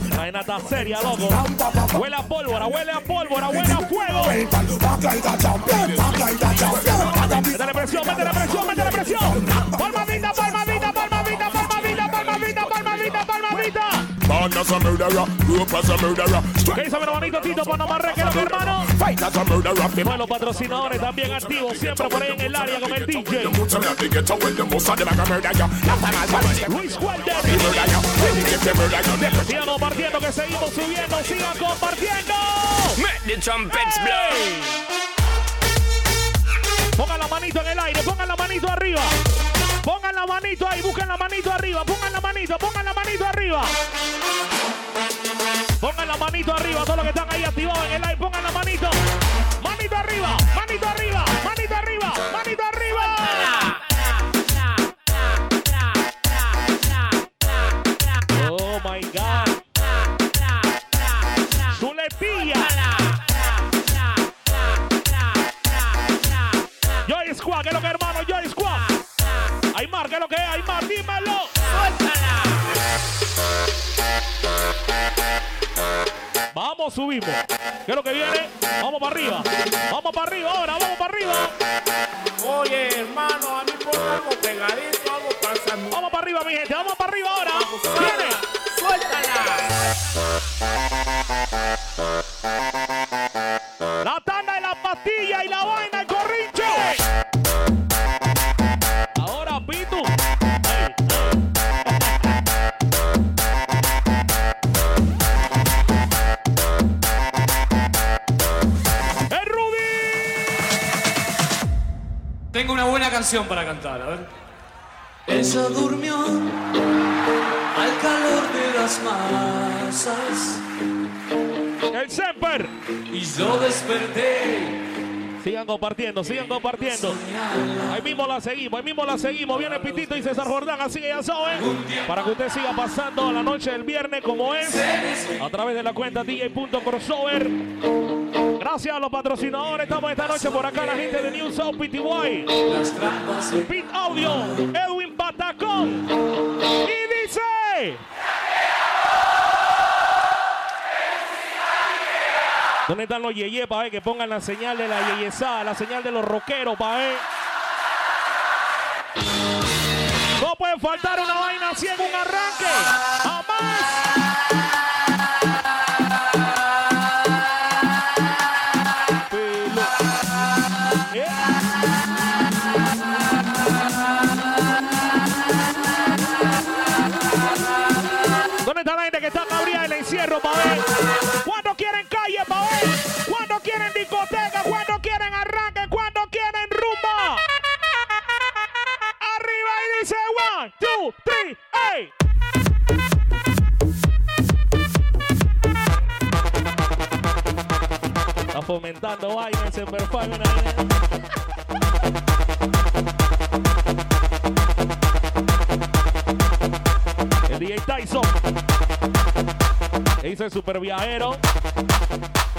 La vaina está seria, loco. Huele a pólvora, huele a pólvora, huele a fuego. Métele presión, métele presión, métele presión. Born as a murderer, up as a murderer. ¿Qué mi hermanito Tito es lo que hermano? Fight as a murderer. Bueno, los patrocinadores también activos, siempre por ahí en el área con el DJ. Luis Walter. Sigan compartiendo que seguimos subiendo, sigan compartiendo. Make the trumpets blow. Pongan la manito en el aire, pongan la manito arriba manito ahí, busquen la manito arriba, pongan la manito, pongan la manito arriba. Pongan la manito arriba, todos los que están ahí activados en el live, pongan la manito. Manito arriba, manito arriba, manito arriba, manito arriba. Oh my god. Zulepilla. Yo, Squad, que es lo que hermano, yo. Aymar, ¿qué es lo que es? Aymar, dímelo. ¡Suéltala! Vamos, subimos. ¿Qué es lo que viene? Vamos para arriba. Vamos para arriba ahora, vamos para arriba. Oye, hermano, a mí por algo pegadito, algo pasando. Vamos para arriba, mi gente, vamos para arriba ahora. ¡Viene! ¡Suéltala! La tanda y la pastilla y la vaina. Tengo una buena canción para cantar, a ver. Ella durmió al calor de las masas El Semper. y yo desperté. Sigan compartiendo, sigan compartiendo. Ahí mismo la seguimos, ahí mismo la seguimos. Viene Pitito y César Jordán, así que ya saben. Para que usted siga pasando la noche del viernes como es. A través de la cuenta DJ.crossover. Gracias a los patrocinadores. Estamos esta noche por acá, la gente de New South PTY. Pit Audio, Edwin Batacón. Y dice. ¿Dónde están los yeye para ver que pongan la señal de la yeyesada, la señal de los rockeros para ver? No puede faltar una vaina así en un arranque. ¡Jamás! ¿Cuándo quieren calle para ver? ¿Cuándo quieren discoteca? ¿Cuándo quieren arranque? ¿Cuándo quieren rumba? Arriba y dice one, two, three, hey. Está fomentando vaina en Five, El DJ Tyson. Que dice el super viajero.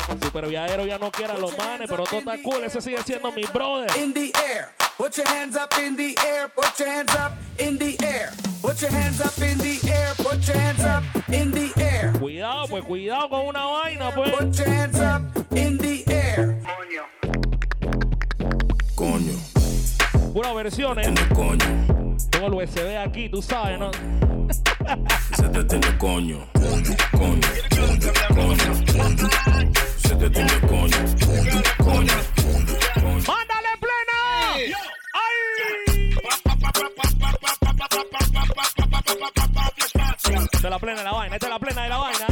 El super viajero ya no quiere a los manes, pero todo está cool. Ese sigue siendo mi brother. In the air, put your hands up in the air, put your hands up in the air, put your hands up in the air, put your hands up in the air. Cuidado, pues cuidado con una vaina, pues. Put your hands up in the air. Coño. Puras versiones. Coño. Tengo el USB aquí, tú sabes, ¿no? Se te tiene coño. Coño. Coño. Se te tiene coño. Coño. ¡Mándale plena! ¡Ay! Esta es la plena de la vaina, esta es la plena de la vaina.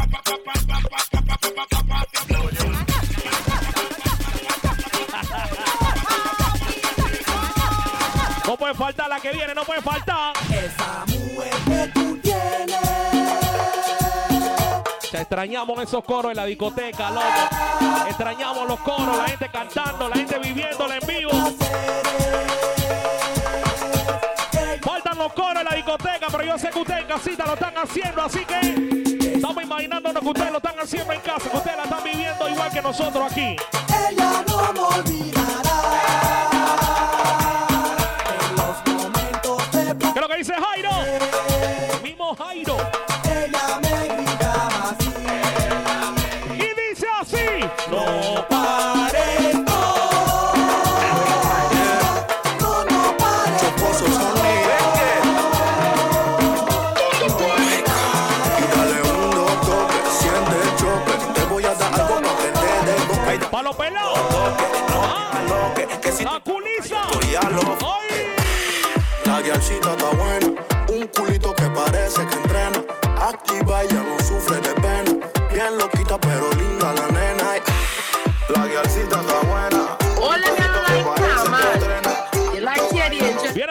No puede faltar la que viene, no puede faltar. Esa mujer Extrañamos esos coros en la discoteca, loco. Extrañamos los coros, la gente cantando, la gente viviéndola en vivo. Faltan los coros en la discoteca, pero yo sé que ustedes en casita lo están haciendo, así que estamos imaginándonos que ustedes lo están haciendo en casa, que ustedes la están viviendo igual que nosotros aquí.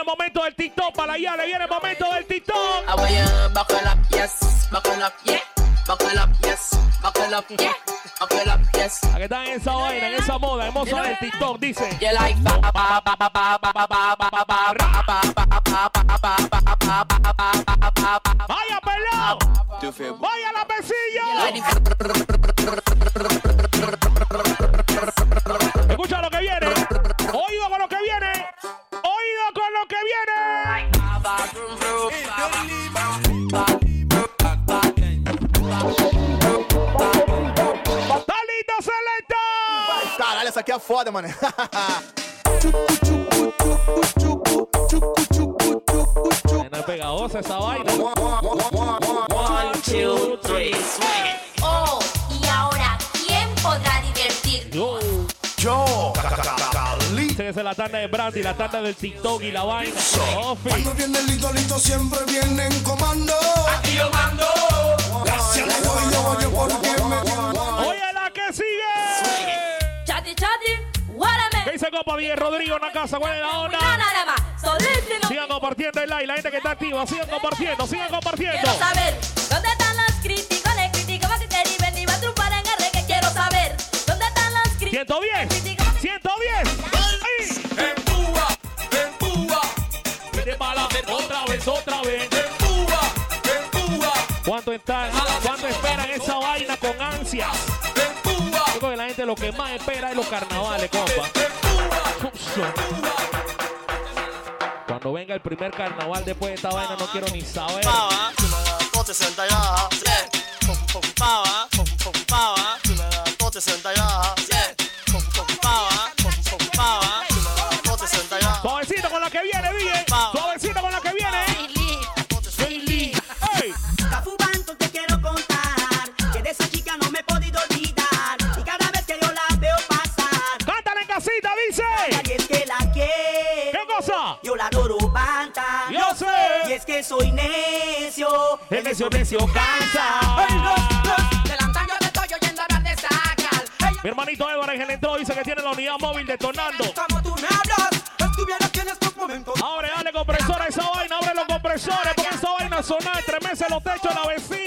El momento del TikTok para la Yale, viene el momento del TikTok. I want you buckle up, yes, buckle up, yeah, buckle up, yes, buckle up, yeah, buckle up, yes. A que están en esa vaina, en esa moda, hermosa del TikTok, dice. You like ba ba ba ba ba ba ba ba ba ba ba ba ra ba ba ba ba ba ba ba ba ba ba ba ba ¡Vaya pelado! ¡Vaya la pesilla! que viene. Talita seleta! Caralho, essa aqui é foda, mano. Vaina. One, two, three, swing. Esa es la tanda de Brandy, la tanda del TikTok y la vaina. Cuando viene el listo, listo, siempre viene en comando. Aquí yo mando. Gracias le doy yo, oye, porque me Oye, la que sigue. What a man. ¿Qué dice Copa Miguel Rodrigo en la casa? ¿Cuál es la onda? Sigan compartiendo el like, la gente que está activa, sigan compartiendo, sigan compartiendo. Quiero saber dónde están los críticos, les critico que te va a triunfar en el reggae. Quiero saber dónde están los críticos. 110, 110. Para otra vez, otra vez. empúa, empúa, ¿Cuánto están? ¿Cuánto esperan esa vaina con ansia? Yo creo que la gente lo que más espera es los carnavales, compa. Cuando venga el primer carnaval después de esta vaina no quiero ni saber. Necio. El necio, necio cansa. Delantal yo te estoy oyendo hablar de sacal. Mi hermanito Álvarez en el entró dice que tiene la unidad móvil detonando. Como tú me hablas, estuviera aquí en estos momentos. Abre, dale compresora a esa vaina, abre los compresores, porque esa vaina sonar, estremece los techos la vecina.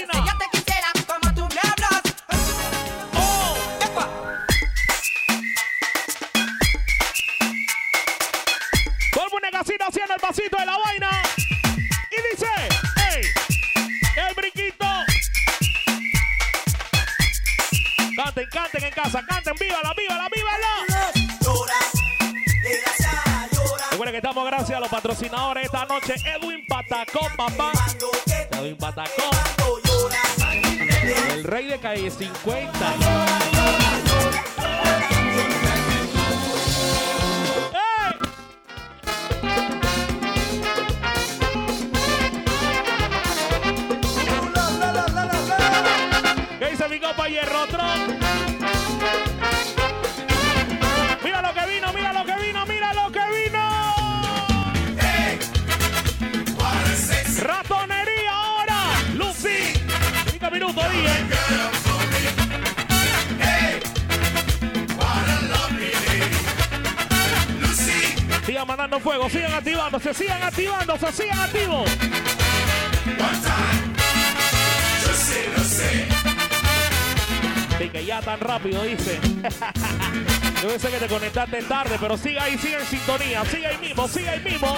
Patrocinadores esta noche. Edwin Patacón, papá. Edwin Patacón. El rey de calle 50. Sigan mandando fuego, sigan activándose, sigan activándose, sigan activos. Sí, que ya tan rápido, dice. [laughs] Yo sé que te conectaste tarde, pero sigue ahí, sigue en sintonía, sigue ahí mismo, sigue ahí mismo.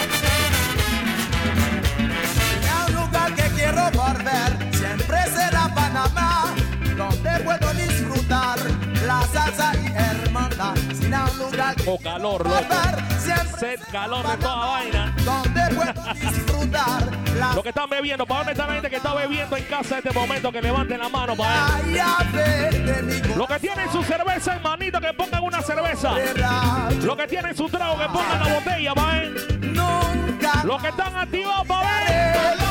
Un lugar que quiero volver siempre será Panamá, donde puedo disfrutar la salsa y hermandad. O calor, loco. Sed calor de toda vaina. donde puedo disfrutar Lo que están bebiendo, ¿para dónde está la gente que está bebiendo en casa en este momento? Que levanten la mano para Lo que tienen su cerveza, hermanito, que pongan una cerveza. Lo que tienen su trago, que pongan la botella, para. Nunca. Los que están activados, para ver.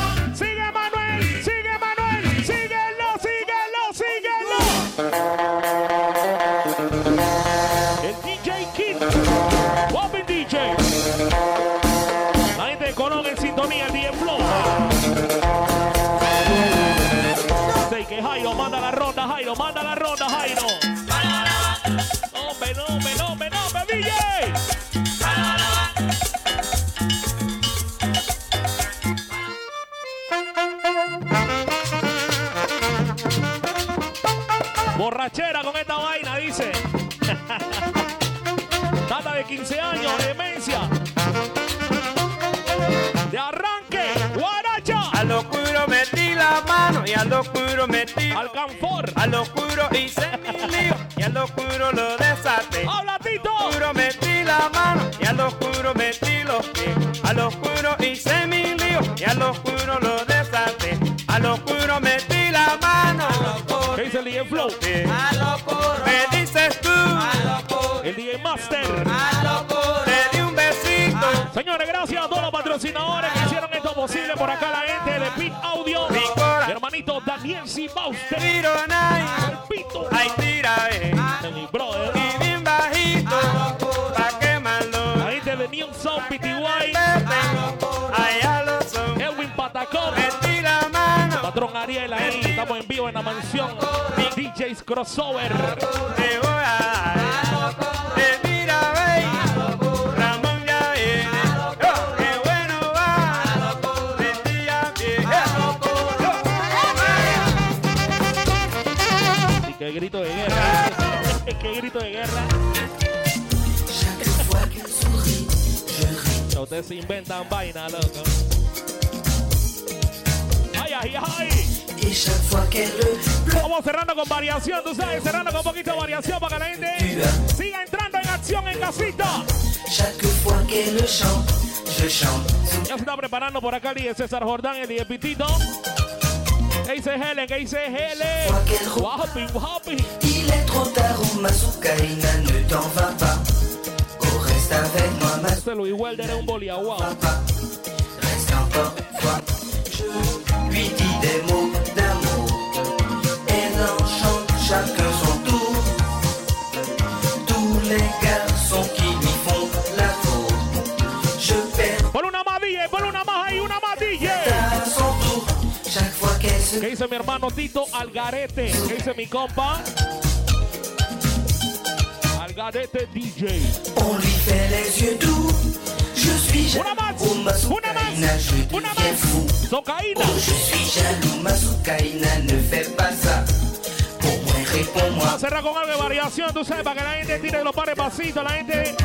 Jairo, manda la ronda, Jairo. No, no, no. Borrachera con esta vaina, dice. [laughs] Tata de 15 años. De a lo oscuro metí. Al canfor. A lo oscuro hice mi lío y a lo oscuro lo desaté. ¡Habla, Tito! A lo oscuro metí la mano y a lo oscuro metí los pies. A lo oscuro hice mi lío y a lo oscuro lo desaté. A lo oscuro metí la mano. ¿Qué dice el Flow? Pito. Ay, tira, eh. Mi brother. Y bien bajito, pa' quemarlo. La gente de New Sound PTY. Allá lo son. Edwin Patacón. Metí la mano. Patrón Ariel ahí. Estamos en vivo en la mansión. DJs Crossover. Te voy a grito de guerra. Ustedes inventan vaina, loco. Ay, ay, ay. Vamos cerrando con variación, tú sabes, cerrando con poquito de variación para que la gente siga entrando en acción en casita. Ya se está preparando por acá el César Jordán, el Pitito. ¿Qué dice Helen? ¿Qué dice Helen? Il est trop tard, Masukaina, ne t'en vas pas. Oh, reste avec moi, ma Luis Welder es un boliaguao. reste encore une fois. Je lui dis des mots d'amour. Elle en chante chacun son tour. Tous les garçons qui ¿Qué dice mi hermano Tito Algarete? ¿Qué dice mi compa? Algarete DJ. On lui fait les yeux doux. Je suis jaloux. Oh Masukaina, je deviens fou. Socaïna. Oh, je suis jaloux, Masukaina, ne fais pas ça. Pour moi, réponds-moi. Vamos a cerrar con algo de variación, tú sabes, para que la gente tire los pares pasitos, la gente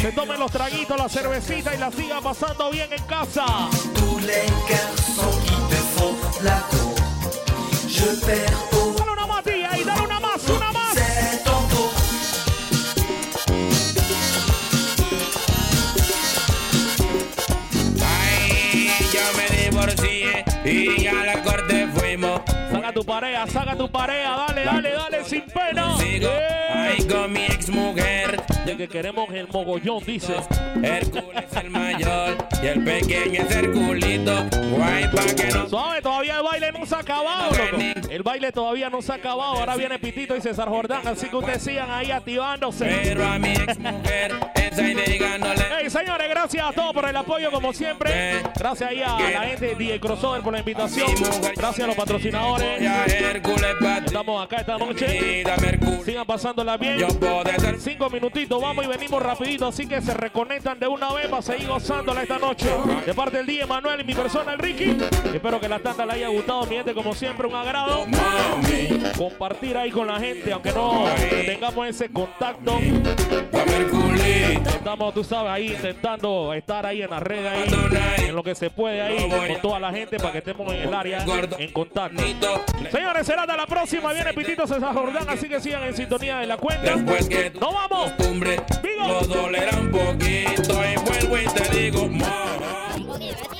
se tome los traguitos, la cervecita y la siga pasando bien en casa. Tous les garçons qui te font la cour. Je perds au. Dale una más, DJ, dale una más, una más. C'est ton tour. Ay, yo me divorcié y a la corte fuimos. Saca tu pareja, saca tu pareja, dale, dale, dale, sin pena. Sigo Yeah. ahí con mi ex mujer. Que queremos el mogollón, dice. Hércules el mayor y el pequeño es Herculito. Guay pa' que no. Suave, todavía el baile no se ha acabado, loco. El baile todavía no se ha acabado. Ahora viene Pitito y César Jordán, así que ustedes sigan ahí activándose. Pero a mi ex mujer, esa y digándole. Hey, señores, gracias a todos por el apoyo, como siempre. Gracias ahí a la gente de DJ Crossover por la invitación. Gracias a los patrocinadores. Estamos acá esta noche. Sigan pasándola bien. Cinco minutitos, vamos y venimos rapidito, así que se reconectan de una vez para seguir gozándola esta noche. De parte del día Manuel y mi persona, el Ricky. Espero que la tanda le haya gustado, mi gente, como siempre, un agrado. Compartir ahí con la gente, aunque no tengamos ese contacto. Estamos, tú sabes, ahí intentando estar ahí en la red, ahí, en lo que se puede ahí, con toda la gente, para que estemos en el área, en contacto. Señores, será hasta la próxima. Viene Pitito César Jordán, así que sigan en sintonía de la cuenta. ¡No vamos! amores, lo dolerá un poquito. Y vuelvo y te digo, más.